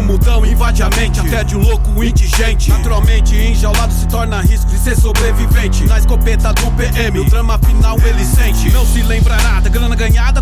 O mudão invade a mente, até de um louco indigente. Naturalmente, enjaulado se torna risco de ser sobrevivente. Na escopeta do PM, o drama final ele sente. Não se lembra nada, grana ganhada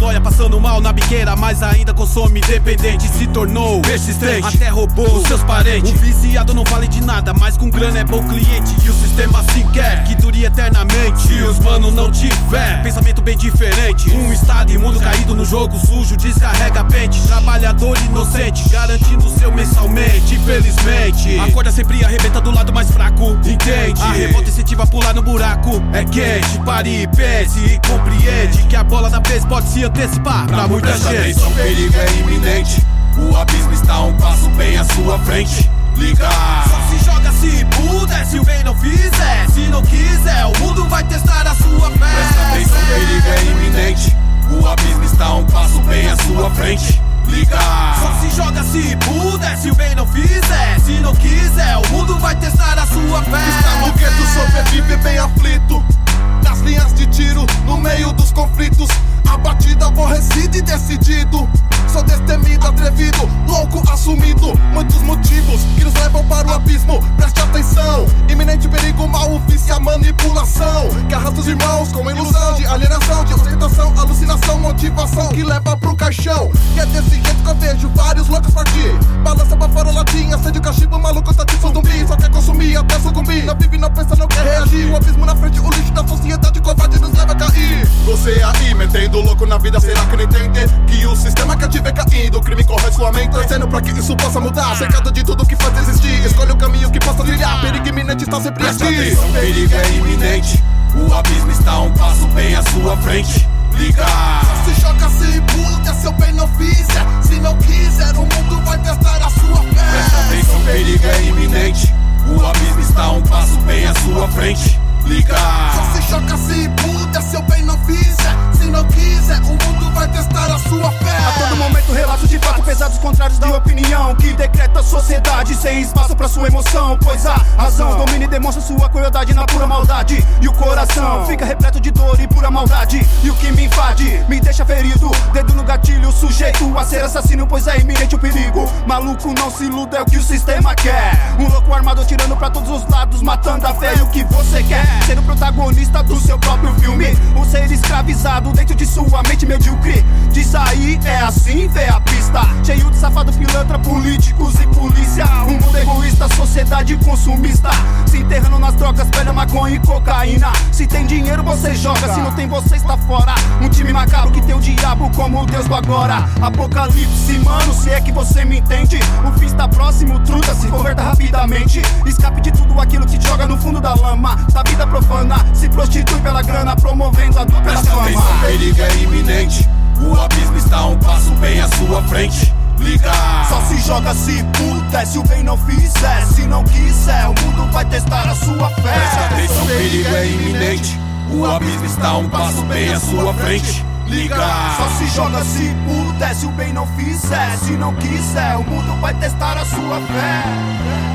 noia passando mal na biqueira, mas ainda consome dependente. Se tornou persistente, até roubou os seus parentes. O viciado não vale de nada, mas com grana é bom cliente. E o sistema assim quer que dure eternamente. E os mano não tiver pensamento bem diferente. Um estado imundo caído no jogo sujo, descarrega pente. Trabalhador inocente, garantindo seu mensalmente. Infelizmente, a corda sempre arrebenta do lado mais fraco. Entende? A revolta incentiva a pular no buraco. É quente, pare, pense e compreende que a bola da vez pode se antecipar pra muita gente. atenção, o perigo é iminente. O abismo está um passo bem à sua frente. Liga! Só se joga se puder, se o bem não fizer. Se não quiser, o mundo vai testar a sua fé. Presta atenção, perigo é iminente. O abismo está um passo bem à sua frente. Liga! Só se joga se puder, se o bem não fizer. Se não quiser, o mundo vai testar a sua fé. Está no gueto, sobrevive bem aflito. Nas linhas de tiro, no meio dos conflitos. Abatido, aborrecido e decidido. Sou destemido, atrevido, louco, assumido. Muitos motivos que nos levam para o abismo. Preste atenção. Iminente perigo, mal, o vício, a manipulação. Que arrasta os irmãos com ilusão de alienação, de ostentação, alucinação, motivação que leva pro caixão. E é desse jeito que eu vejo vários loucos partir. Balança pra fora, latinha, acende o cachimbo, maluco tá tipo zumbi. Só quer consumir até sucumbir. Não vive, não pensa, não quer reagir. O abismo na frente, metendo louco na vida, será que não entende? Que o sistema quer te ver caindo, o crime corrói sua mente. Torcendo pra que isso possa mudar. Cercado de tudo que faz existir. Escolhe o caminho que possa trilhar. Perigo iminente está sempre Presta aqui. atenção, perigo é iminente. O abismo está um passo bem à sua frente. Liga! Se joga, se pula, se o bem não fizer. Se não quiser, o mundo vai testar a sua contrários da opinião Que decreta a sociedade sem espaço pra sua emoção Pois a razão domina e demonstra sua crueldade na pura maldade. E o coração fica repleto de dor e pura maldade. E o que me invade me deixa ferido. Dedo no gatilho, sujeito a ser assassino Pois é iminente o perigo. Maluco não se iluda, é o que o sistema quer. Um louco armado atirando pra todos os lados Matando a fé e o que você quer. Ser o protagonista do seu próprio filme Um ser escravizado dentro de sua mente medíocre Diz aí, é assim, vê a pista. Cheio de safado pilantra, políticos e polícia. Um mundo egoísta, sociedade consumista. Se enterrando nas drogas, velha maconha e cocaína. Se tem dinheiro você joga, se não tem você está fora. Um time macabro que tem o diabo como o deus do agora. Apocalipse, mano, se é que você me entende. O fim está próximo, truta, se converta rapidamente. Escape de tudo aquilo que te se joga se puder, se o bem não fizer Se não quiser, o mundo vai testar a sua Presta fé atenção, o perigo é iminente. O abismo está um passo bem à sua frente. Liga! Só se joga se puder, se o bem não fizer Se não quiser, o mundo vai testar a sua fé